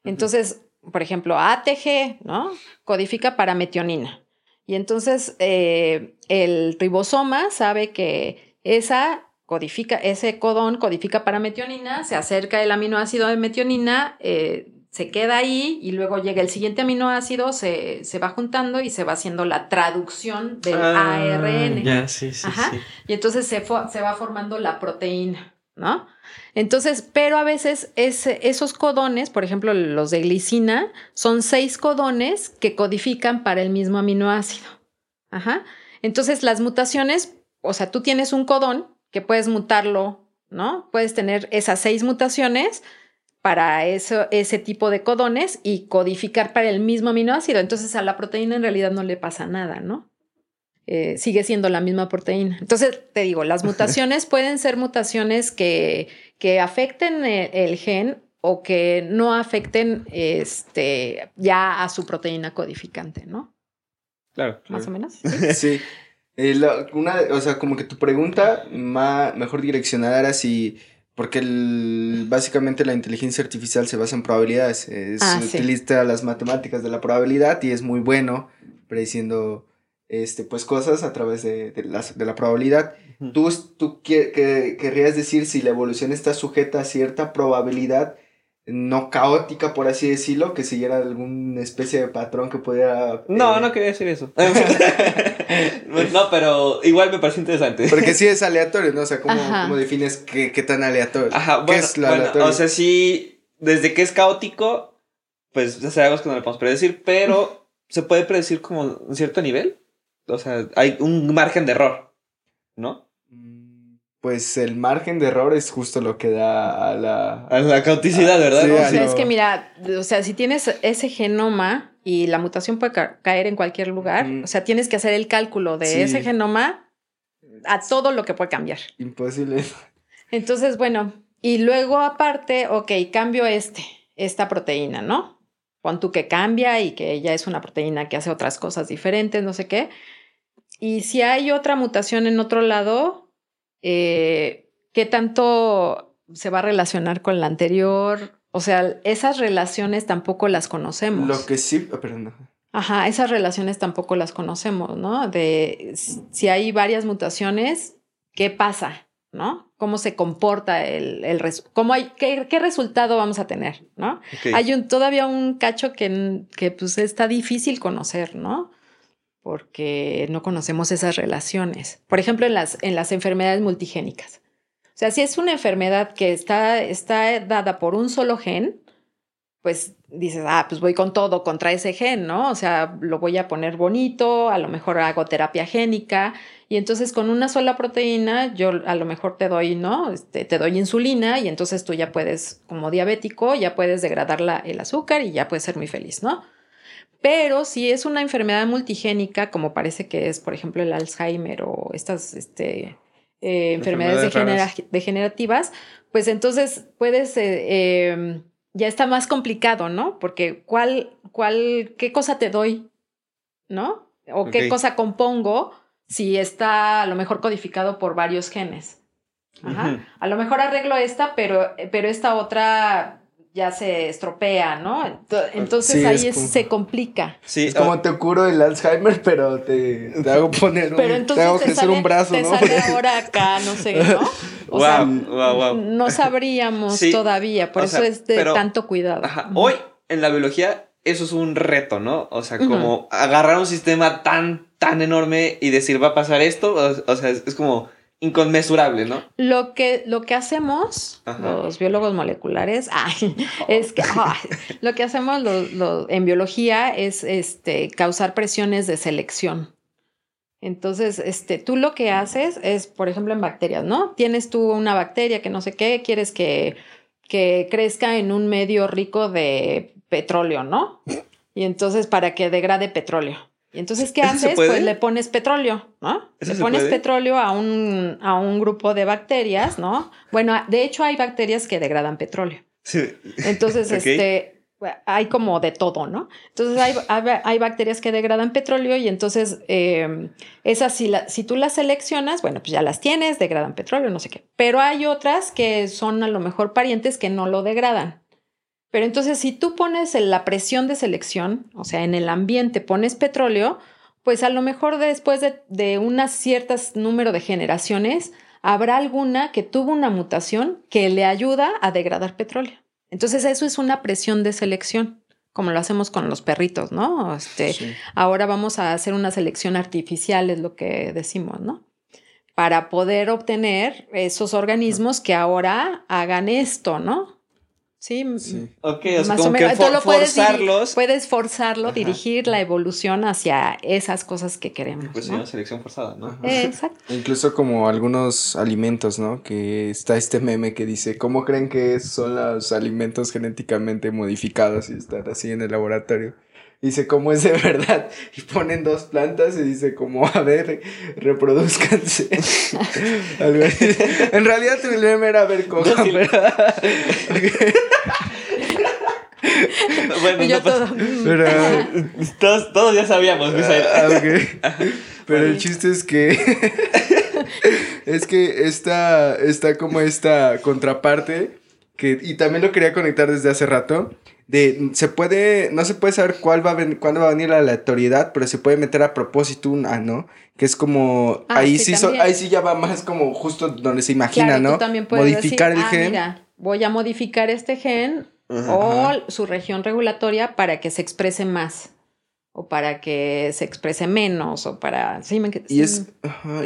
Entonces, por ejemplo, ATG, ¿no? Codifica para metionina. Y entonces eh, el ribosoma sabe que esa codifica, ese codón codifica para metionina, se acerca el aminoácido de metionina, eh, se queda ahí y luego llega el siguiente aminoácido, se, va juntando y se va haciendo la traducción del ah, ARN. Ya, sí, sí, sí. Y entonces se, se va formando la proteína, ¿no? Entonces, pero a veces esos codones, por ejemplo, los de glicina, son seis codones que codifican para el mismo aminoácido. Ajá. Entonces, las mutaciones, o sea, tú tienes un codón que puedes mutarlo, ¿no? Puedes tener esas seis mutaciones para eso, ese tipo de codones y codificar para el mismo aminoácido. Entonces, a la proteína en realidad no le pasa nada, ¿no? Eh, sigue siendo la misma proteína. Entonces, te digo, las [laughs] mutaciones pueden ser mutaciones que, que afecten el, gen o que no afecten este, ya a su proteína codificante, ¿no? Claro. Más o menos. [laughs] Sí. Eh, una, o sea, como que tu pregunta más, mejor direccionada era si porque básicamente la inteligencia artificial se basa en probabilidades. Ah, se utiliza las matemáticas de la probabilidad y es muy bueno prediciendo este, pues cosas a través de, de, la, probabilidad. ¿Tú, tú querrías decir si la evolución está sujeta a cierta probabilidad no caótica, por así decirlo, que siguiera alguna especie de patrón que pudiera... No, eh, no quería decir eso. [laughs] [laughs] no, pero igual me parece interesante. Porque sí es aleatorio, ¿no? O sea, ¿cómo, defines qué, tan aleatorio? Ajá, bueno, es lo aleatorio? O sea, sí, desde que es caótico, pues ya sabemos que no lo podemos predecir, pero [laughs] se puede predecir como un cierto nivel o sea, hay un margen de error, ¿no? Pues el margen de error es justo lo que da a la... A la cauticidad, ¿verdad? Sí, o sea, es que mira, o sea, si tienes ese genoma y la mutación puede caer en cualquier lugar, o sea, tienes que hacer el cálculo de ese genoma a todo lo que puede cambiar. Imposible. Entonces, bueno, y luego aparte, ok, cambio este, esta proteína, ¿no? Pon tú que cambia y que ya es una proteína que hace otras cosas diferentes, no sé qué. Y si hay otra mutación en otro lado, eh, ¿qué tanto se va a relacionar con la anterior? O sea, esas relaciones tampoco las conocemos. Lo que sí, oh, perdón. Ajá, esas relaciones tampoco las conocemos, ¿no? De si hay varias mutaciones, ¿qué pasa? ¿No? ¿Cómo se comporta el, el cómo hay, qué, qué, resultado vamos a tener, ¿no? Hay un, todavía un cacho que, que pues está difícil conocer, ¿no? Porque no conocemos esas relaciones. Por ejemplo, en las, en las enfermedades multigénicas. O sea, si es una enfermedad que está, está dada por un solo gen, pues dices, ah, pues voy con todo contra ese gen, ¿no? O sea, lo voy a poner bonito, a lo mejor hago terapia génica, y entonces con una sola proteína, yo a lo mejor te doy, ¿no? Este, te doy insulina, y entonces tú ya puedes, como diabético, ya puedes degradar la, el azúcar y ya puedes ser muy feliz, ¿no? Pero si es una enfermedad multigénica, como parece que es, por ejemplo, el Alzheimer o estas este, eh, enfermedades, degenerativas, pues entonces puedes, eh, em, ya está más complicado, ¿no? Porque ¿cuál, cuál, qué cosa te doy, ¿no? O qué cosa compongo si está a lo mejor codificado por varios genes. Ajá. A lo mejor arreglo esta, pero, pero esta otra ya se estropea, ¿no? Entonces ahí se complica. Sí, es como ah. te curo el Alzheimer, pero te, hago poner un, pero entonces te hago crecer un brazo, te Sale [laughs] ahora acá, no sé, ¿no? O sea, no sabríamos todavía, por eso es de tanto cuidado. Ajá. Hoy en la biología eso es un reto, ¿no? O sea, como agarrar un sistema tan, tan enorme y decir va a pasar esto, o, sea, es como inconmensurable, ¿no? Lo que, lo que hacemos, los biólogos moleculares, [laughs] es que lo que hacemos en biología es este, causar presiones de selección. Entonces, este, tú lo que haces es, por ejemplo, en bacterias, ¿no? Tienes tú una bacteria que no sé qué, quieres que, que crezca en un medio rico de petróleo, ¿no? Y entonces, para que degrade petróleo. Y entonces, ¿qué haces? Pues le pones petróleo, ¿no? Le pones petróleo a un, a un grupo de bacterias, ¿no? Bueno, de hecho hay bacterias que degradan petróleo. Sí. Entonces, [laughs] este, hay como de todo, ¿no? Entonces hay, hay, bacterias que degradan petróleo y entonces eh, esas si, si tú las seleccionas, bueno, pues ya las tienes, degradan petróleo, no sé qué. Pero hay otras que son a lo mejor parientes que no lo degradan. Pero entonces si tú pones la presión de selección, o sea, en el ambiente pones petróleo, pues a lo mejor después de, de un cierto número de generaciones, habrá alguna que tuvo una mutación que le ayuda a degradar petróleo. Entonces eso es una presión de selección, como lo hacemos con los perritos, ¿no? Este, Ahora vamos a hacer una selección artificial, es lo que decimos, ¿no? Para poder obtener esos organismos que ahora hagan esto, ¿no? Sí, Ok, o sea, como que forzarlos. Puedes, forzarlo, dirigir la evolución hacia esas cosas que queremos. Pues una selección forzada, ¿no? exacto. Incluso como algunos alimentos, ¿no? Que está este meme que dice, ¿cómo creen que son los alimentos genéticamente modificados y están así en el laboratorio? dice cómo es de verdad y ponen dos plantas y dice como a ver reproduzcanse [laughs] en realidad el meme era a ver cómo [laughs] bueno no pero, [laughs] todos, todos, ya sabíamos ah, pero el chiste es que [laughs] es que esta está como esta contraparte que y también lo quería conectar desde hace rato de se puede no se puede saber cuál va a venir cuándo va a venir la aleatoriedad pero se puede meter a propósito un ah no que es como ah, ahí sí, ahí sí ya va más como justo donde se imagina no modificar el ah, gen mira, voy a modificar este gen o su región regulatoria para que se exprese más o para que se exprese menos o para sí, me... y es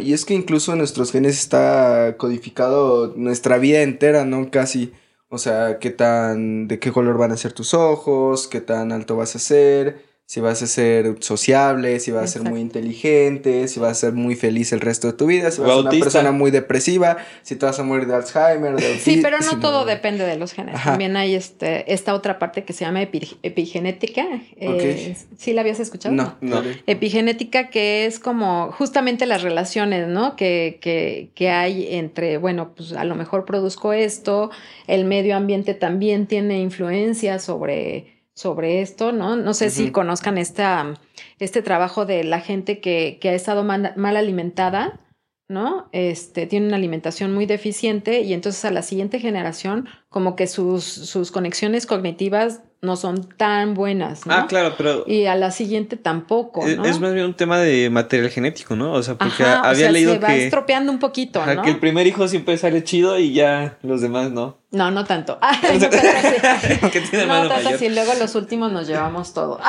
y es que incluso en nuestros genes está codificado nuestra vida entera no casi. O sea, qué tan, de qué color van a ser tus ojos, qué tan alto vas a ser, si vas a ser sociable, si vas a ser muy inteligente, si vas a ser muy feliz el resto de tu vida, si vas a ser una persona muy depresiva, si te vas a morir de Alzheimer, de Sí, pero no todo depende de los genes. También hay este, esta otra parte que se llama epigenética. Eh, ¿Sí la habías escuchado? No, no. Epigenética que es como justamente las relaciones, ¿no? Que, que, que hay entre, bueno, pues a lo mejor produzco esto, el medio ambiente también tiene influencia sobre sobre esto, ¿no? No sé si conozcan esta, este trabajo de la gente que, que ha estado mal, mal, alimentada, ¿no? Este, tiene una alimentación muy deficiente y entonces a la siguiente generación como que sus, sus conexiones cognitivas no son tan buenas, ¿no? Ah, claro, pero... Y a la siguiente tampoco, ¿no? Es, más bien un tema de material genético, ¿no? O sea, porque había leído se va estropeando un poquito, ¿no? Que el primer hijo siempre sale chido y ya los demás no. No, no tanto. [laughs] Ay, no [laughs] tanto así. no tanto así. Luego los últimos nos llevamos todo.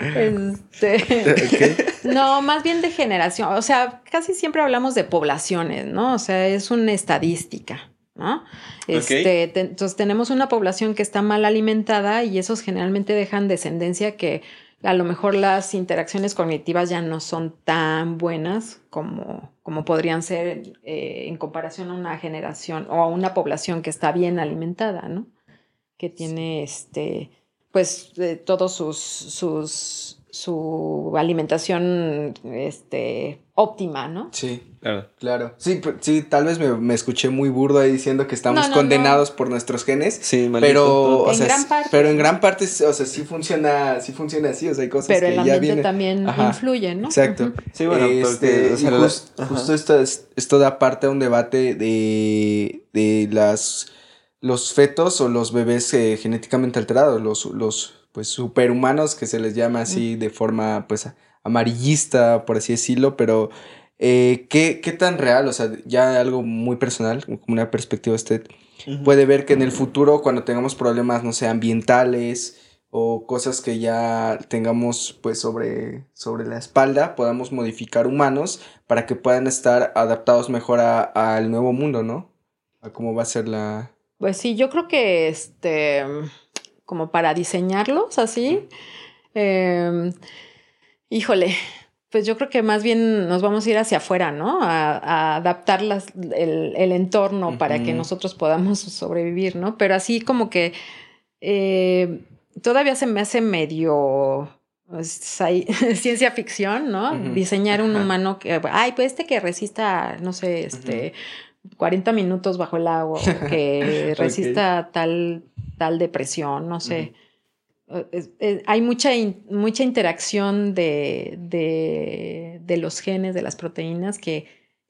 [laughs] este... No, más bien de generación. O sea, casi siempre hablamos de poblaciones, ¿no? O sea, es una estadística. ¿No? Este, entonces tenemos una población que está mal alimentada y esos generalmente dejan descendencia que a lo mejor las interacciones cognitivas ya no son tan buenas como, como podrían ser eh, en comparación a una generación o a una población que está bien alimentada, ¿no? Que tiene este, pues eh, todos sus, sus su alimentación este, óptima, ¿no? Sí, claro. claro. Sí, sí, tal vez me, escuché muy burdo ahí diciendo que estamos condenados por nuestros genes. Sí, pero, o en gran parte. Pero en gran parte, o sea, sí funciona, sí funciona así, o sea, hay cosas pero que el ambiente también influye, ¿no? Exacto. Sí, bueno, este, justo esto, esto da parte a un debate de, de las los fetos o los bebés eh, genéticamente alterados, los, los pues superhumanos que se les llama así de forma pues amarillista, por así decirlo, pero eh, ¿qué, ¿qué, tan real? O sea, ya algo muy personal, como una perspectiva usted, puede ver que en el futuro cuando tengamos problemas, no sé, ambientales o cosas que ya tengamos pues sobre, sobre la espalda, podamos modificar humanos para que puedan estar adaptados mejor al nuevo mundo, ¿no? A cómo va a ser la... Pues sí, yo creo que este como para diseñarlos así. Em, híjole, pues yo creo que más bien nos vamos a ir hacia afuera, ¿no? A, adaptar el, entorno para que nosotros podamos sobrevivir, ¿no? Pero así como que eh, todavía se me hace medio pues, [laughs] ciencia ficción, ¿no? Diseñar un humano que, ay, pues este que resista, no sé, este, 40 minutos bajo el agua, que [laughs] resista tal tal depresión, no sé. hay mucha, mucha interacción de, de, los genes, de las proteínas que,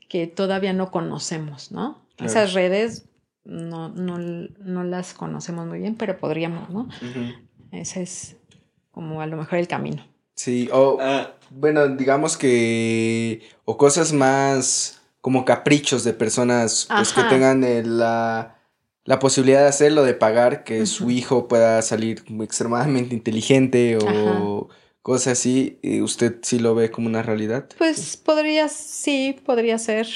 que todavía no conocemos, ¿no? Esas redes no, no, no, las conocemos muy bien, pero podríamos, ¿no? Ese es como a lo mejor el camino. Sí, o ah. bueno, digamos que, o cosas más como caprichos de personas pues, que tengan la, la, posibilidad de hacerlo, de pagar, que su hijo pueda salir extremadamente inteligente o cosas así, ¿usted sí lo ve como una realidad? Pues podría, sí, podría ser.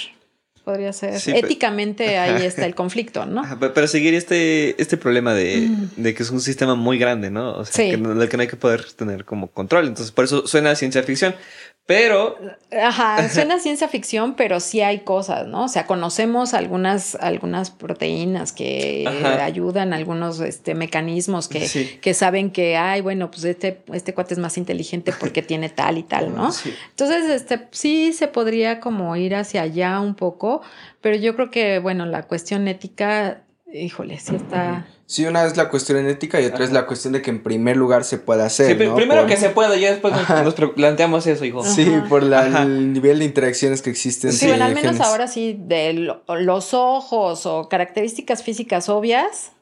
Podría ser. Éticamente ahí está el conflicto, ¿no? pero, seguir este, este problema de, mm. de, que es un sistema muy grande, ¿no? O sea, que, del que no hay que poder tener como control. Entonces, por eso suena a ciencia ficción. Pero. Ajá, [laughs] suena ciencia ficción, pero sí hay cosas, ¿no? O sea, conocemos algunas, algunas proteínas que ayudan, algunos este, mecanismos que, que saben que, ay, bueno, pues este, este cuate es más inteligente porque [laughs] tiene tal y tal, ¿no? Entonces, este, sí se podría como ir hacia allá un poco, pero yo creo que, bueno, la cuestión ética, híjole, sí está. Sí, una es la cuestión ética y otra es la cuestión de que en primer lugar se pueda hacer. Sí, primero que se pueda, y después nos, planteamos eso, hijo. Sí, por el nivel de interacciones que existen. Sí, bueno, al menos ahora sí, de los ojos o características físicas obvias.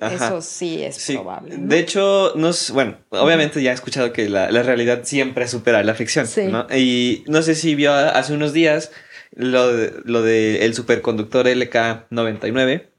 Eso sí es probable. De hecho, nos, bueno, obviamente ya he escuchado que la, realidad siempre supera la ficción. ¿no? Y no sé si vio hace unos días lo de, lo de el superconductor LK99.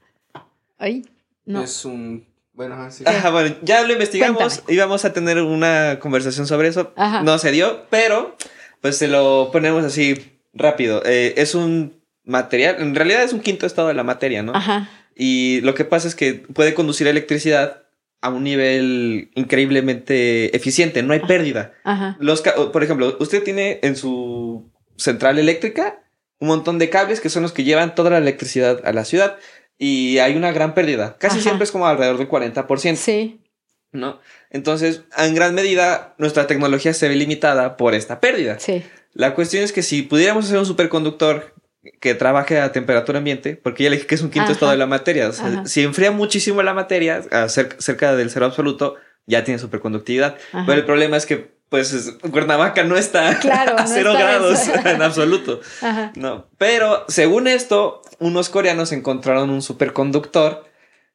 Ay. Es un... Bueno, así. bueno, ya lo investigamos. Íbamos a tener una conversación sobre eso. No se dio, pero pues se lo ponemos así rápido. Eh, es un material, en realidad es un quinto estado de la materia, ¿no? Ajá. Y lo que pasa es que puede conducir electricidad a un nivel increíblemente eficiente, no hay pérdida. Ajá. Los, por ejemplo, usted tiene en su central eléctrica un montón de cables que son los que llevan toda la electricidad a la ciudad y hay una gran pérdida. Casi siempre es como alrededor del 40%. Sí. ¿No? Entonces, en gran medida, nuestra tecnología se ve limitada por esta pérdida. Sí. La cuestión es que si pudiéramos hacer un superconductor que trabaje a temperatura ambiente, porque ya le dije que es un quinto estado de la materia. si enfría muchísimo la materia, cerca del cero absoluto, ya tiene superconductividad. Pero el problema es que pues Cuernavaca no está [laughs] a cero grados [laughs] en absoluto. No, pero según esto, unos coreanos encontraron un superconductor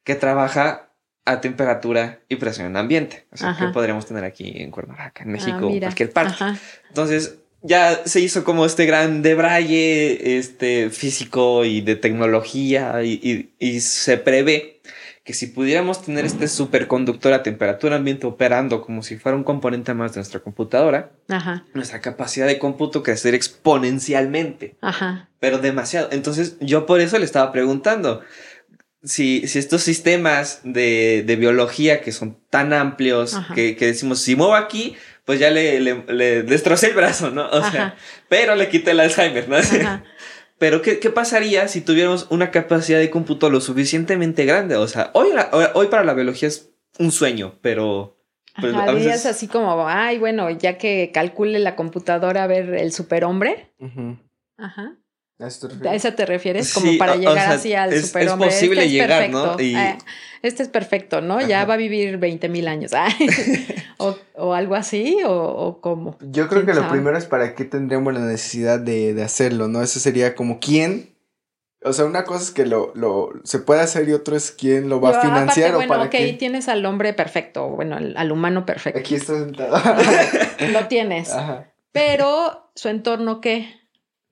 que trabaja a temperatura y presión ambiente. O sea, que podríamos tener aquí en Cuernavaca, en ah, México, en cualquier parte. Entonces, ya se hizo como este gran debraye este, físico y de tecnología y, y se prevé que si pudiéramos tener este superconductor a temperatura ambiente operando como si fuera un componente más de nuestra computadora, nuestra capacidad de cómputo crecer exponencialmente. Ajá. Pero demasiado. Entonces yo por eso le estaba preguntando. Si, si estos sistemas de, de biología que son tan amplios que, que, decimos, si muevo aquí, pues ya le, le, le destrocé el brazo, ¿no? O sea, pero le quité el Alzheimer, ¿no? [laughs] Pero, ¿qué, pasaría si tuviéramos una capacidad de cómputo lo suficientemente grande? O sea, hoy, hoy para la biología es un sueño, pero... Pues, Ajá, así como, ay, bueno, ya que calcule la computadora a ver el superhombre. Ajá. ¿A eso te refieres? Como para llegar así al superhombre. Es posible este llegar, ¿no? Eh, este es perfecto, ¿no? Ya va a vivir 20 mil años. [laughs] o, algo así, o, o cómo. Yo creo que lo primero es para qué tendríamos la necesidad de, hacerlo, ¿no? Eso sería como quién. O sea, una cosa es que lo, lo se puede hacer y otro es quién lo va a financiar o para ok, tienes al hombre perfecto, bueno, al, humano perfecto. Aquí está sentado. [laughs] lo tienes. Pero su entorno, ¿qué?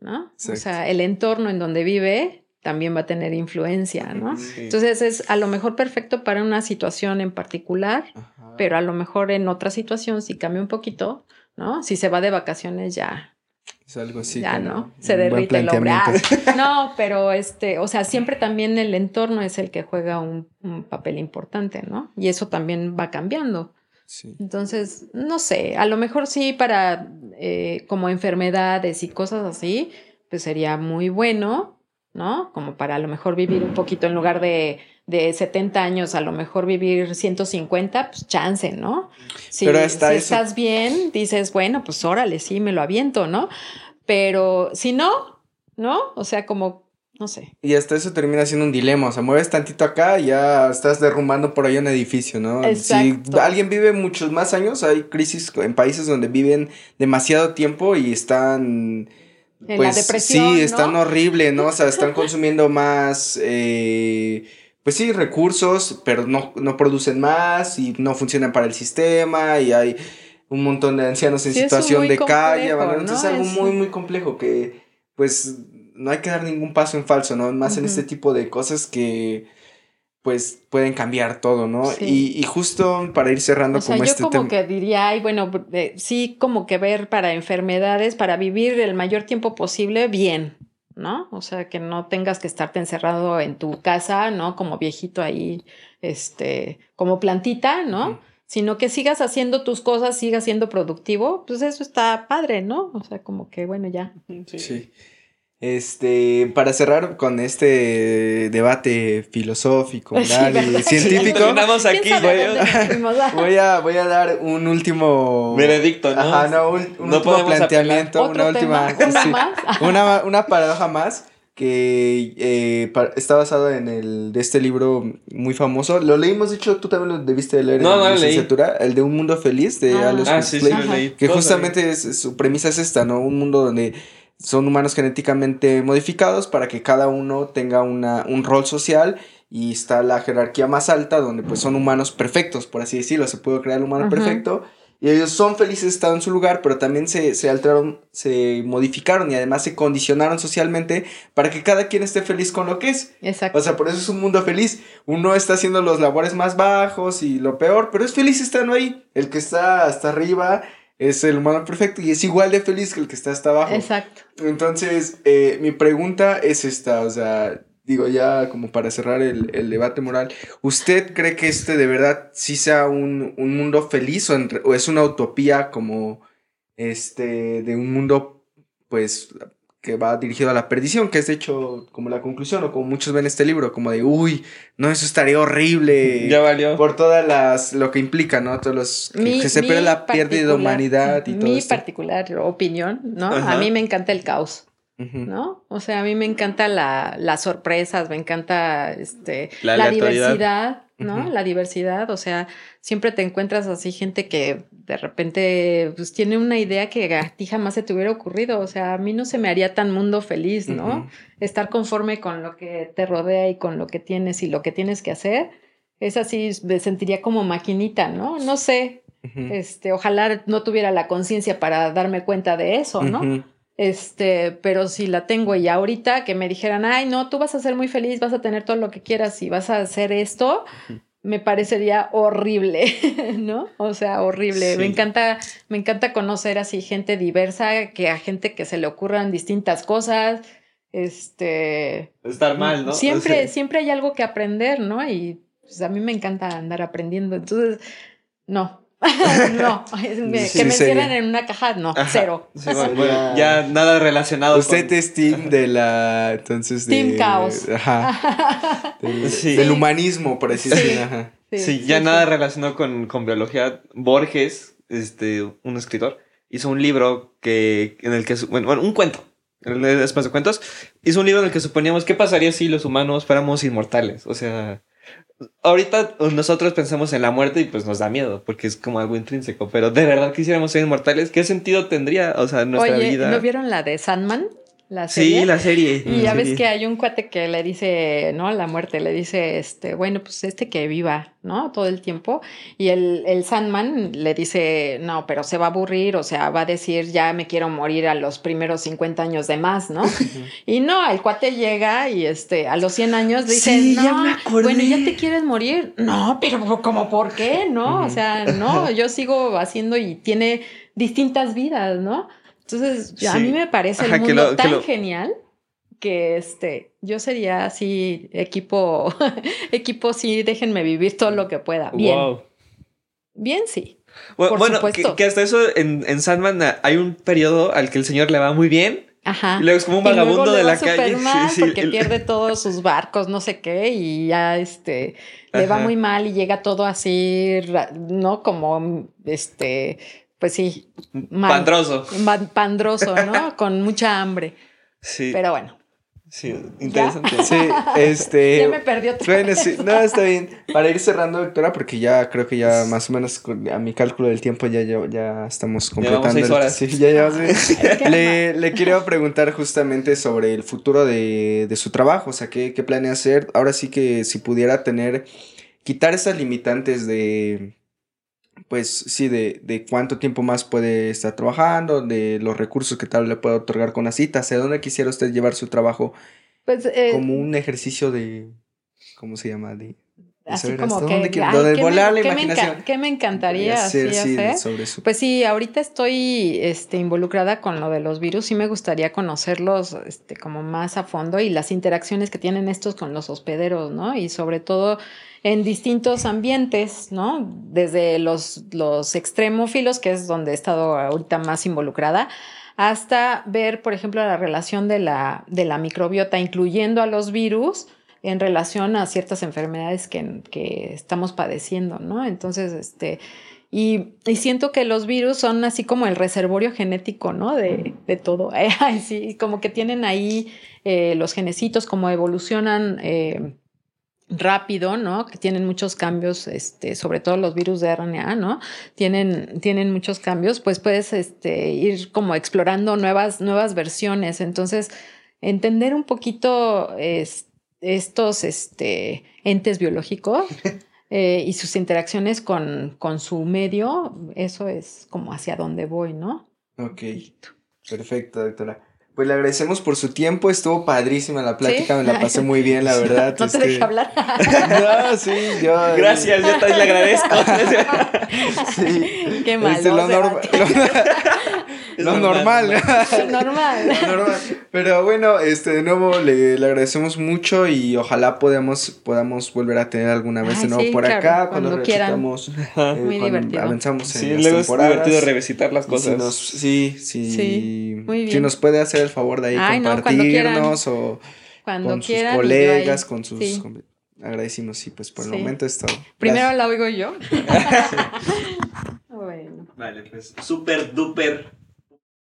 ¿No? O sea, el entorno en donde vive también va a tener influencia, ¿no? Entonces es a lo mejor perfecto para una situación en particular, pero a lo mejor en otra situación si cambia un poquito, ¿no? Si se va de vacaciones ya. Es algo así. Ya, ¿no? Se derrite el hombre. Ah, [laughs] [laughs] no, pero este, o sea, siempre también el entorno es el que juega un, un papel importante, ¿no? Y eso también va cambiando. Entonces, no sé, a lo mejor sí para eh, como enfermedades y cosas así, pues sería muy bueno, ¿no? Como para a lo mejor vivir un poquito en lugar de, de 70 años, a lo mejor vivir 150, pues chance, ¿no? Si, Pero si estás bien, dices, bueno, pues órale, sí, me lo aviento, ¿no? Pero si no, ¿no? O sea, como no sé. Y hasta eso termina siendo un dilema, o sea, mueves tantito acá y ya estás derrumbando por ahí un edificio, ¿no? Exacto. Si alguien vive muchos más años, hay crisis en países donde viven demasiado tiempo y están... En pues, la depresión, sí, están horrible, ¿no? O sea, [laughs] están consumiendo más, eh, pues sí, recursos, pero no, no producen más y no funcionan para el sistema y hay un montón de ancianos en situación de calle, ¿no? Entonces es algo muy, muy complejo que, pues, no hay que dar ningún paso en falso, ¿no? Más en este tipo de cosas que pues pueden cambiar todo, ¿no? Y, justo para ir cerrando o sea, yo este como que diría, ay, bueno, eh, sí, como que ver para enfermedades, para vivir el mayor tiempo posible bien, ¿no? O sea, que no tengas que estarte encerrado en tu casa, ¿no? Como viejito ahí, este, como plantita, ¿no? Sino que sigas haciendo tus cosas, sigas siendo productivo, pues eso está padre, ¿no? O sea, como que bueno, ya. sí. Este, para cerrar con este debate filosófico, [laughs] moral y científico, aquí, [laughs] voy, a, voy a dar un último veredicto, ¿no? Ajá, no, un, último planteamiento, una última, [laughs] ¿Una, una paradoja más que eh, está basado en el de este libro muy famoso. Lo leímos, de hecho, tú también lo debiste leer en la licenciatura, el de Un Mundo Feliz de ah. Alex ah, sí, que justamente es, su premisa es esta, ¿no? Un mundo donde son humanos genéticamente modificados para que cada uno tenga una, un rol social y está la jerarquía más alta donde pues son humanos perfectos, por así decirlo, se puede crear el humano perfecto y ellos son felices estando en su lugar, pero también se, se alteraron, se modificaron y además se condicionaron socialmente para que cada quien esté feliz con lo que es. Exacto. O sea, por eso es un mundo feliz. Uno está haciendo los labores más bajos y lo peor, pero es feliz estando ahí. El que está hasta arriba es el humano perfecto y es igual de feliz que el que está hasta abajo. Exacto. Entonces, eh, mi pregunta es esta, o sea, digo ya como para cerrar el, debate moral, ¿usted cree que este de verdad sí sea un, mundo feliz o, o, es una utopía como este de un mundo pues que va dirigido a la perdición, que es de hecho como la conclusión, o como muchos ven este libro, como de, uy, no, eso estaría horrible. Ya valió. Por todas las, lo que implica, ¿no? Todos los, que, se pierde la pérdida de humanidad y todo Mi particular opinión, ¿no? A mí me encanta el caos. ¿No? O sea, a mí me encanta la, las sorpresas, me encanta este, la diversidad, ¿no? La diversidad, o sea, siempre te encuentras así gente que de repente pues tiene una idea que a ti jamás se te hubiera ocurrido, o sea, a mí no se me haría tan mundo feliz, ¿no? Estar conforme con lo que te rodea y con lo que tienes y lo que tienes que hacer, es así, me sentiría como maquinita, ¿no? No sé, este, ojalá no tuviera la conciencia para darme cuenta de eso, ¿no? Este, pero si la tengo y ahorita que me dijeran, ay, no, tú vas a ser muy feliz, vas a tener todo lo que quieras y vas a hacer esto, me parecería horrible, [laughs] ¿no? O sea, horrible. Me encanta, me encanta conocer así gente diversa, que a gente que se le ocurran distintas cosas. Este. Estar mal, ¿no? Siempre, siempre hay algo que aprender, ¿no? Y pues, a mí me encanta andar aprendiendo. Entonces, no, [laughs] no, que me cierren en una caja, no, cero. ya nada relacionado. Usted es team de la, entonces de, Team caos. Ajá. [laughs] Del, humanismo, por así decirlo. Sí, ya nada relacionado con, con, biología. Borges, este, un escritor, hizo un libro que, en el que, bueno, un cuento. En el espacio de cuentos, hizo un libro en el que suponíamos qué pasaría si los humanos fuéramos inmortales. O sea, ahorita nosotros pensamos en la muerte y pues nos da miedo porque es como algo intrínseco, pero de verdad quisiéramos ser inmortales, ¿qué sentido tendría, o sea, nuestra Oye, vida? ¿no vieron la de Sandman? La serie. Sí, la serie. Y ya ves que hay un cuate que le dice, ¿no? La muerte, le dice, este, bueno, pues este que viva, ¿no? Todo el tiempo. Y el, el Sandman le dice, no, pero se va a aburrir, o sea, va a decir, ya me quiero morir a los primeros 50 años de más, ¿no? [laughs] y no, el cuate llega y este, a los 100 años dice, no, bueno, ¿ya te quieres morir? No, pero como, ¿por qué? ¿No? O sea, no, yo sigo haciendo y tiene distintas vidas, ¿no? Entonces, a mí me parece el mundo tan genial que este, yo sería así, equipo, [laughs] equipo sí, déjenme vivir todo lo que pueda. Bien. Bien, sí. Bueno, que, hasta eso en, en, Sandman hay un periodo al que el señor le va muy bien. Ajá. Y luego es como un vagabundo de la calle. [laughs] Sí, porque pierde [laughs] todos sus barcos, no sé qué, y ya este le va muy mal y llega todo así, ¿no? Como este pues sí. pandroso. Pandroso, ¿no? [laughs] Con mucha hambre. Sí. Pero bueno. Sí, interesante. Sí, este. [laughs] Ya me perdió. Bueno, sí, no, está bien. Para ir cerrando, doctora, porque ya creo que ya más o menos a mi cálculo del tiempo ya, ya, ya estamos completando. Seis horas. [laughs] sí, ya llevamos. le, le quería preguntar justamente sobre el futuro de, de su trabajo. O sea, ¿qué, qué planea hacer? Ahora sí que si pudiera tener. Quitar esas limitantes de pues sí, de, de, cuánto tiempo más puede estar trabajando, de los recursos que tal le puede otorgar con la cita, hacia dónde quisiera usted llevar su trabajo pues, eh, como un ejercicio de, ¿cómo se llama? De, así como que, ay, volar me, la imaginación. ¿Qué me, encantaría hacer, hacer? Sobre Pues sí, ahorita estoy este, involucrada con lo de los virus y me gustaría conocerlos este, como más a fondo y las interacciones que tienen estos con los hospederos, ¿no? Y sobre todo en distintos ambientes, ¿no? Desde los, los extremófilos, que es donde he estado ahorita más involucrada, hasta ver, por ejemplo, la relación de la, de la microbiota, incluyendo a los virus, en relación a ciertas enfermedades que, que estamos padeciendo, ¿no? Entonces, este, y, y, siento que los virus son así como el reservorio genético, ¿no? De, de todo. [laughs] sí, como que tienen ahí eh, los genecitos, como evolucionan eh, rápido, ¿no? Que tienen muchos cambios, este, sobre todo los virus de RNA, ¿no? Tienen, tienen muchos cambios, pues puedes este, ir como explorando nuevas, nuevas versiones. Entonces, entender un poquito estos este, entes biológicos [laughs] eh, y sus interacciones con, con su medio, eso es como hacia dónde voy, ¿no? Ok. Perfecto, doctora. Pues le agradecemos por su tiempo, estuvo padrísima la plática, me la pasé muy bien, la [laughs] verdad. No te este... deja hablar. [laughs] no, sí, yo. Gracias, yo también le agradezco. sí. Qué mal. Este, lo, lo normal. normal. [laughs] [laughs] normal. Pero bueno, este, de nuevo le, le, agradecemos mucho y ojalá podamos, podamos volver a tener alguna vez de nuevo sí, por claro, acá. Cuando, cuando quieran. Eh, muy divertido. Avanzamos sí, en luego las temporadas. es divertido revisitar las cosas. Si nos, sí, sí. Sí, muy bien. Si nos puede hacer el favor de ahí Ay, compartirnos no, o cuando con quieran, sus colegas, con sus... Sí. Agradecimos, sí, pues por el momento es todo. Primero Gracias. la oigo yo. [laughs] bueno. Vale, pues súper duper